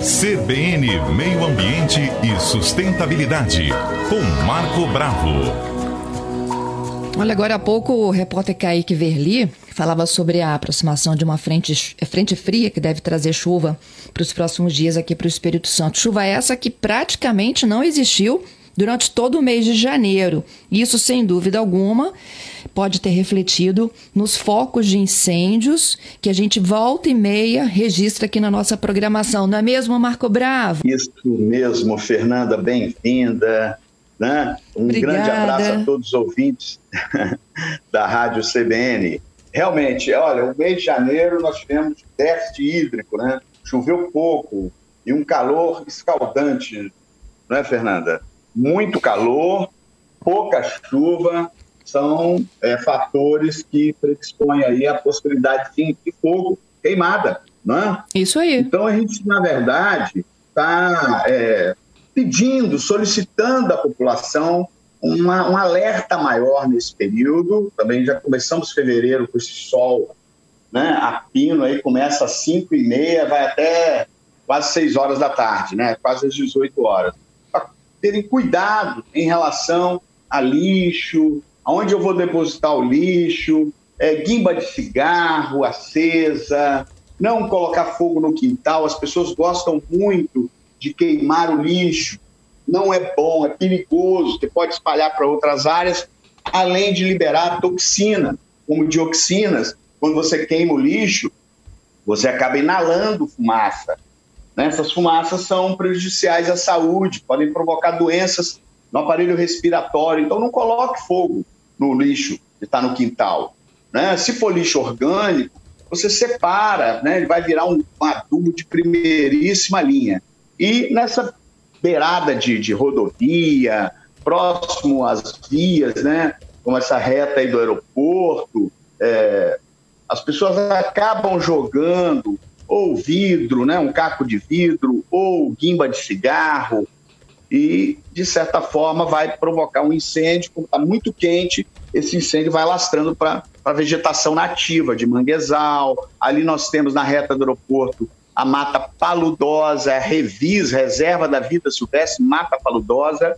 CBN Meio Ambiente e Sustentabilidade, com Marco Bravo. Olha, agora há pouco o repórter Kaique Verli falava sobre a aproximação de uma frente, frente fria que deve trazer chuva para os próximos dias aqui para o Espírito Santo. Chuva essa que praticamente não existiu durante todo o mês de janeiro. Isso, sem dúvida alguma, pode ter refletido nos focos de incêndios que a gente volta e meia registra aqui na nossa programação. Não é mesmo, Marco Bravo? Isso mesmo, Fernanda, bem-vinda. Né? Um Obrigada. grande abraço a todos os ouvintes da Rádio CBN. Realmente, olha, o mês de janeiro nós tivemos déficit hídrico, né? Choveu pouco e um calor escaldante, não é, Fernanda? Muito calor, pouca chuva, são é, fatores que predispõem aí a possibilidade sim, de fogo queimada, não é? Isso aí. Então a gente, na verdade, está é, pedindo, solicitando à população uma, um alerta maior nesse período. Também já começamos fevereiro com esse sol né, a pino, aí começa às 5 e meia, vai até quase 6 horas da tarde, né, quase às 18 horas. Terem cuidado em relação a lixo, aonde eu vou depositar o lixo, é, guimba de cigarro acesa, não colocar fogo no quintal. As pessoas gostam muito de queimar o lixo. Não é bom, é perigoso, você pode espalhar para outras áreas, além de liberar toxina, como dioxinas. Quando você queima o lixo, você acaba inalando fumaça. Né? Essas fumaças são prejudiciais à saúde, podem provocar doenças no aparelho respiratório. Então, não coloque fogo no lixo que está no quintal. Né? Se for lixo orgânico, você separa, né? ele vai virar um, um adubo de primeiríssima linha. E nessa beirada de, de rodovia, próximo às vias, né? como essa reta aí do aeroporto, é, as pessoas acabam jogando ou vidro, né? um caco de vidro, ou guimba de cigarro, e, de certa forma, vai provocar um incêndio, como está muito quente, esse incêndio vai lastrando para a vegetação nativa de manguezal. Ali nós temos na reta do aeroporto a mata paludosa, a revis, reserva da vida silvestre, mata paludosa,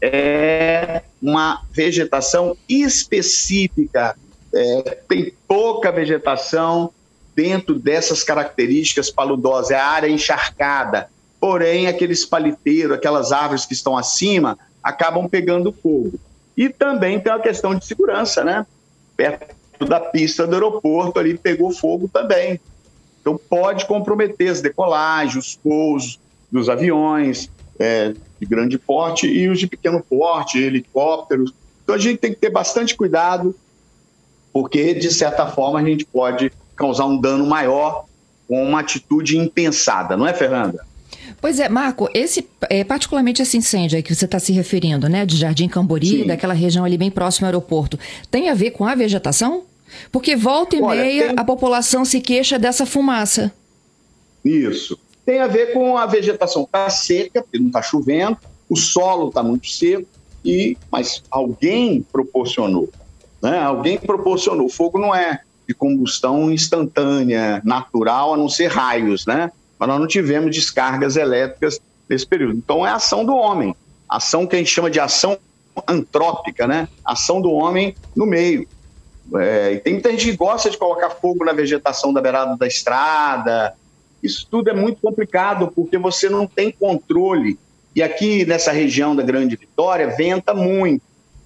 é uma vegetação específica, é, tem pouca vegetação dentro dessas características paludosas, é a área encharcada, porém aqueles paliteiros, aquelas árvores que estão acima, acabam pegando fogo. E também tem a questão de segurança, né? Perto da pista do aeroporto ali pegou fogo também. Então pode comprometer as decolagens, os pousos dos aviões é, de grande porte e os de pequeno porte, helicópteros. Então a gente tem que ter bastante cuidado, porque de certa forma a gente pode causar um dano maior com uma atitude impensada, não é, Fernanda? Pois é, Marco, esse, é, particularmente esse incêndio aí que você está se referindo, né, de Jardim Cambori, Sim. daquela região ali bem próxima ao aeroporto, tem a ver com a vegetação? Porque volta e Olha, meia tem- a população se queixa dessa fumaça. Isso. Tem a ver com a vegetação está seca, porque não está chovendo, o solo está muito seco, e mas alguém proporcionou. Né? Alguém proporcionou. O fogo não é de combustão instantânea, natural, a não ser raios, né? Mas nós não tivemos descargas elétricas nesse período. Então é a ação do homem. Ação que a gente chama de ação antrópica, né? Ação do homem no meio. É, tem muita gente que gosta de colocar fogo na vegetação da beirada da estrada. Isso tudo é muito complicado porque você não tem controle. E aqui nessa região da Grande Vitória venta muito.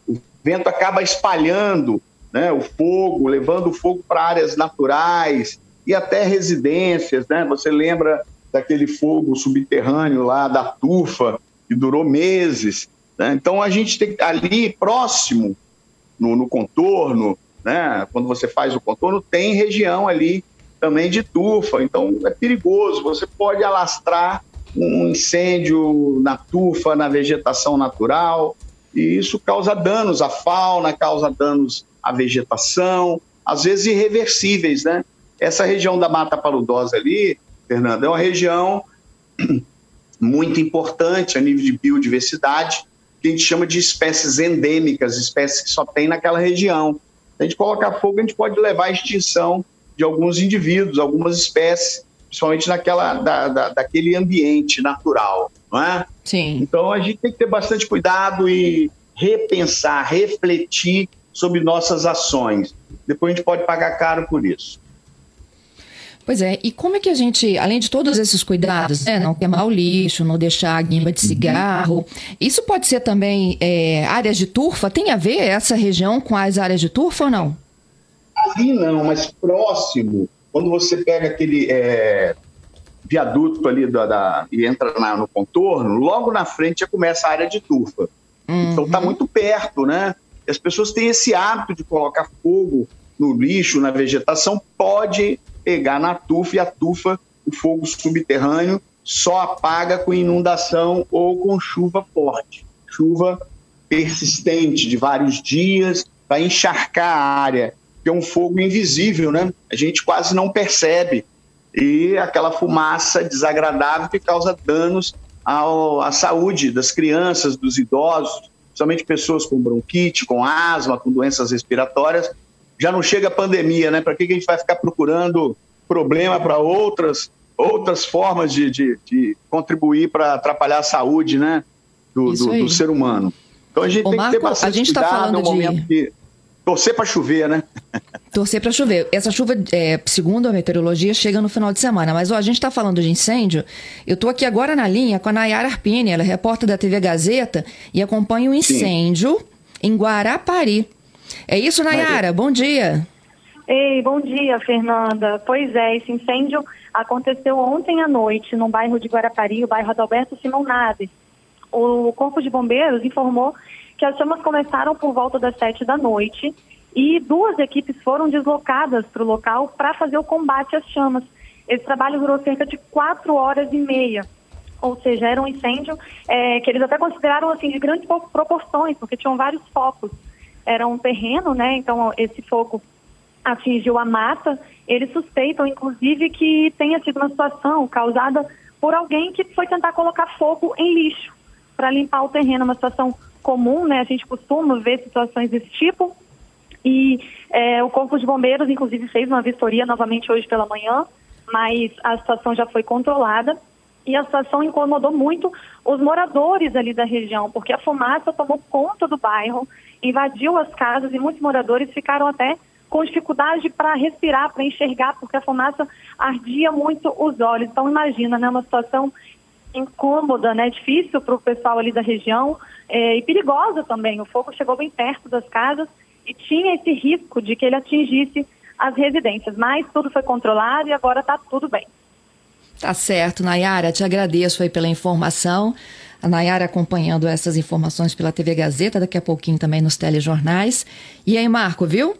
O vento acaba espalhando né, o fogo, levando o fogo para áreas naturais e até residências. Né? Você lembra daquele fogo subterrâneo lá da Tufa, que durou meses. Né? Então a gente tem que ali próximo, no, no contorno, né? quando você faz o contorno, tem região ali também de tufa, então é perigoso, você pode alastrar um incêndio na tufa, na vegetação natural, e isso causa danos à fauna, causa danos à vegetação, às vezes irreversíveis, né? Essa região da Mata Paludosa ali, Fernando, é uma região muito importante a nível de biodiversidade, que a gente chama de espécies endêmicas, espécies que só tem naquela região. Se a gente colocar fogo, a gente pode levar à extinção de alguns indivíduos, algumas espécies principalmente naquela, da, da, daquele ambiente natural, não é? Sim. Então a gente tem que ter bastante cuidado e repensar, refletir sobre nossas ações. Depois a gente pode pagar caro por isso. Pois é, e como é que a gente, além de todos esses cuidados, né, não queimar o lixo, não deixar a guimba de cigarro, isso pode ser também é, áreas de turfa? Tem a ver essa região com as áreas de turfa ou não? Ali não, mas próximo, quando você pega aquele é, viaduto ali da, da e entra na, no contorno, logo na frente já começa a área de turfa. Uhum. Então está muito perto, né? E as pessoas têm esse hábito de colocar fogo no lixo, na vegetação, pode pegar na tufa e a tufa, o fogo subterrâneo, só apaga com inundação ou com chuva forte. Chuva persistente de vários dias para encharcar a área, que é um fogo invisível, né? A gente quase não percebe. E aquela fumaça desagradável que causa danos ao, à saúde das crianças, dos idosos, principalmente pessoas com bronquite, com asma, com doenças respiratórias, já não chega a pandemia, né? Para que, que a gente vai ficar procurando problema para outras outras formas de, de, de contribuir para atrapalhar a saúde, né? Do, do, do, ser humano. Então a gente Ô, tem Marco, que ter bastante a gente tá cuidado falando no momento de... que torcer para chover, né? Torcer para chover. Essa chuva, é, segundo a meteorologia, chega no final de semana. Mas ó, a gente está falando de incêndio. Eu estou aqui agora na linha com a Nayara Arpini, ela é repórter da TV Gazeta e acompanha o incêndio Sim. em Guarapari. É isso, Nayara? Bom dia. Ei, bom dia, Fernanda. Pois é, esse incêndio aconteceu ontem à noite no bairro de Guarapari, o bairro Adalberto Simão Naves. O Corpo de Bombeiros informou que as chamas começaram por volta das sete da noite e duas equipes foram deslocadas para o local para fazer o combate às chamas. Esse trabalho durou cerca de quatro horas e meia ou seja, era um incêndio é, que eles até consideraram assim de grandes proporções, porque tinham vários focos era um terreno, né? Então esse fogo atingiu a mata. Eles suspeitam, inclusive, que tenha sido uma situação causada por alguém que foi tentar colocar fogo em lixo para limpar o terreno, uma situação comum, né? A gente costuma ver situações desse tipo. E é, o Corpo de Bombeiros, inclusive, fez uma vistoria novamente hoje pela manhã, mas a situação já foi controlada. E a situação incomodou muito os moradores ali da região, porque a fumaça tomou conta do bairro, invadiu as casas e muitos moradores ficaram até com dificuldade para respirar, para enxergar, porque a fumaça ardia muito os olhos. Então imagina, né, uma situação incômoda, né, difícil para o pessoal ali da região é, e perigosa também. O fogo chegou bem perto das casas e tinha esse risco de que ele atingisse as residências, mas tudo foi controlado e agora está tudo bem. Tá certo, Nayara, te agradeço aí pela informação. A Nayara acompanhando essas informações pela TV Gazeta, daqui a pouquinho também nos telejornais. E aí, Marco, viu?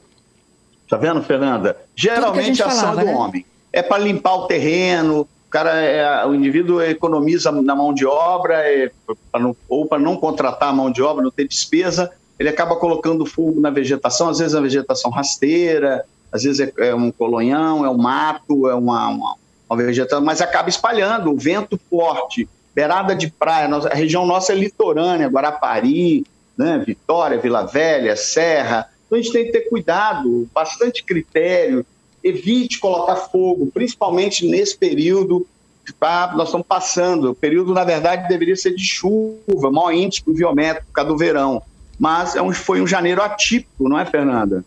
Tá vendo, Fernanda? Geralmente a, a, ação falava, do né? homem é para limpar o terreno, o cara, é, o indivíduo economiza na mão de obra, é, pra não, ou para não contratar a mão de obra, não ter despesa, ele acaba colocando fogo na vegetação, às vezes a vegetação rasteira, às vezes é, é um colonhão, é um mato, é uma, uma uma vegetação, mas acaba espalhando, o vento forte, beirada de praia, a região nossa é litorânea, Guarapari, né, Vitória, Vila Velha, Serra, então a gente tem que ter cuidado, bastante critério, evite colocar fogo, principalmente nesse período que tá, nós estamos passando. O período, na verdade, deveria ser de chuva, maior índice pluviométrico por causa do verão. Mas é um, foi um janeiro atípico, não é, Fernanda?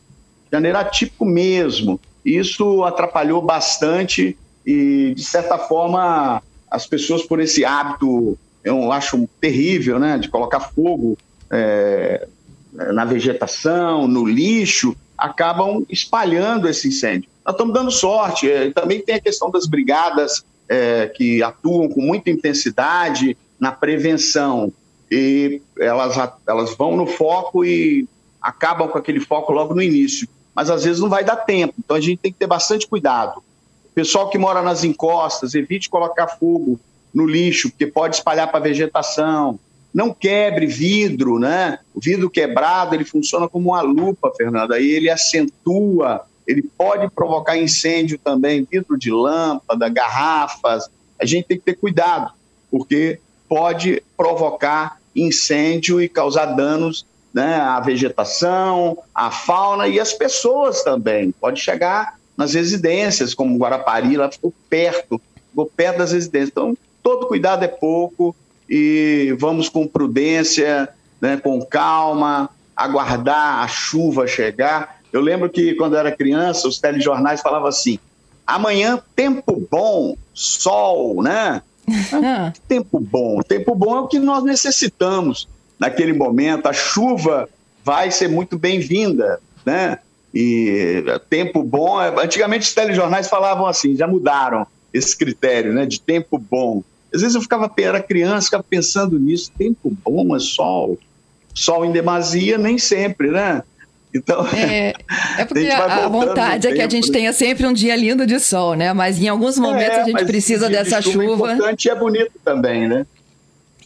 Janeiro atípico mesmo. Isso atrapalhou bastante e, de certa forma, as pessoas, por esse hábito, eu acho terrível, né, de colocar fogo é, na vegetação, no lixo, acabam espalhando esse incêndio. Nós estamos dando sorte. É, também tem a questão das brigadas é, que atuam com muita intensidade na prevenção. E elas, elas vão no foco e acabam com aquele foco logo no início. Mas às vezes não vai dar tempo. Então a gente tem que ter bastante cuidado. Pessoal que mora nas encostas, evite colocar fogo no lixo, porque pode espalhar para a vegetação. Não quebre vidro, né? O vidro quebrado, ele funciona como uma lupa, Fernanda, aí ele acentua, ele pode provocar incêndio também, vidro de lâmpada, garrafas. A gente tem que ter cuidado, porque pode provocar incêndio e causar danos né, à vegetação, à fauna e às pessoas também. Pode chegar nas residências, como Guarapari, lá ficou perto perto das residências. Então, todo cuidado é pouco e vamos com prudência, né, com calma, aguardar a chuva chegar. Eu lembro que quando eu era criança, os telejornais falavam assim: amanhã tempo bom, sol, né? Ah. tempo bom. Tempo bom é o que nós necessitamos naquele momento. A chuva vai ser muito bem-vinda, né? E tempo bom. É, antigamente os telejornais falavam assim, já mudaram esse critério, né? De tempo bom. Às vezes eu ficava, era criança, ficava pensando nisso. Tempo bom é sol. Sol em demasia, nem sempre, né? Então, é, é porque a, a vontade é que a gente tenha sempre um dia lindo de sol, né? Mas em alguns momentos é, a gente precisa dessa de chuva. É importante e é bonito também, né?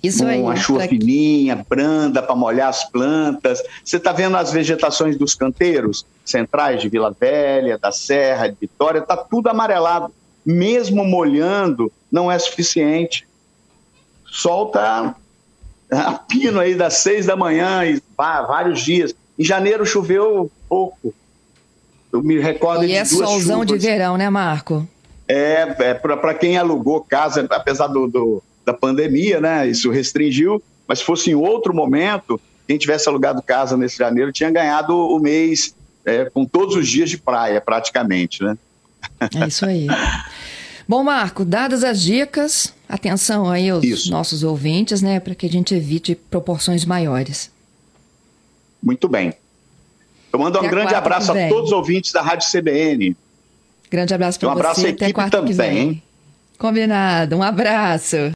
Isso aí. Uma chuva pra... fininha, branda, para molhar as plantas. Você está vendo as vegetações dos canteiros centrais de Vila Velha, da Serra, de Vitória, está tudo amarelado. Mesmo molhando, não é suficiente. Sol está a pino aí das seis da manhã e vários dias. Em janeiro choveu pouco. Eu me recordo e de é duas solzão chuvas. de verão, né, Marco? É, é para quem alugou casa, apesar do, do, da pandemia, né? Isso restringiu, mas se fosse em outro momento, quem tivesse alugado casa nesse janeiro tinha ganhado o mês é, com todos os dias de praia, praticamente, né? É isso aí. Bom, Marco, dadas as dicas, atenção aí aos isso. nossos ouvintes, né, para que a gente evite proporções maiores. Muito bem. Eu mando um grande abraço a todos os ouvintes da Rádio CBN. Grande abraço para um você. Um abraço à equipe também. Combinado. Um abraço.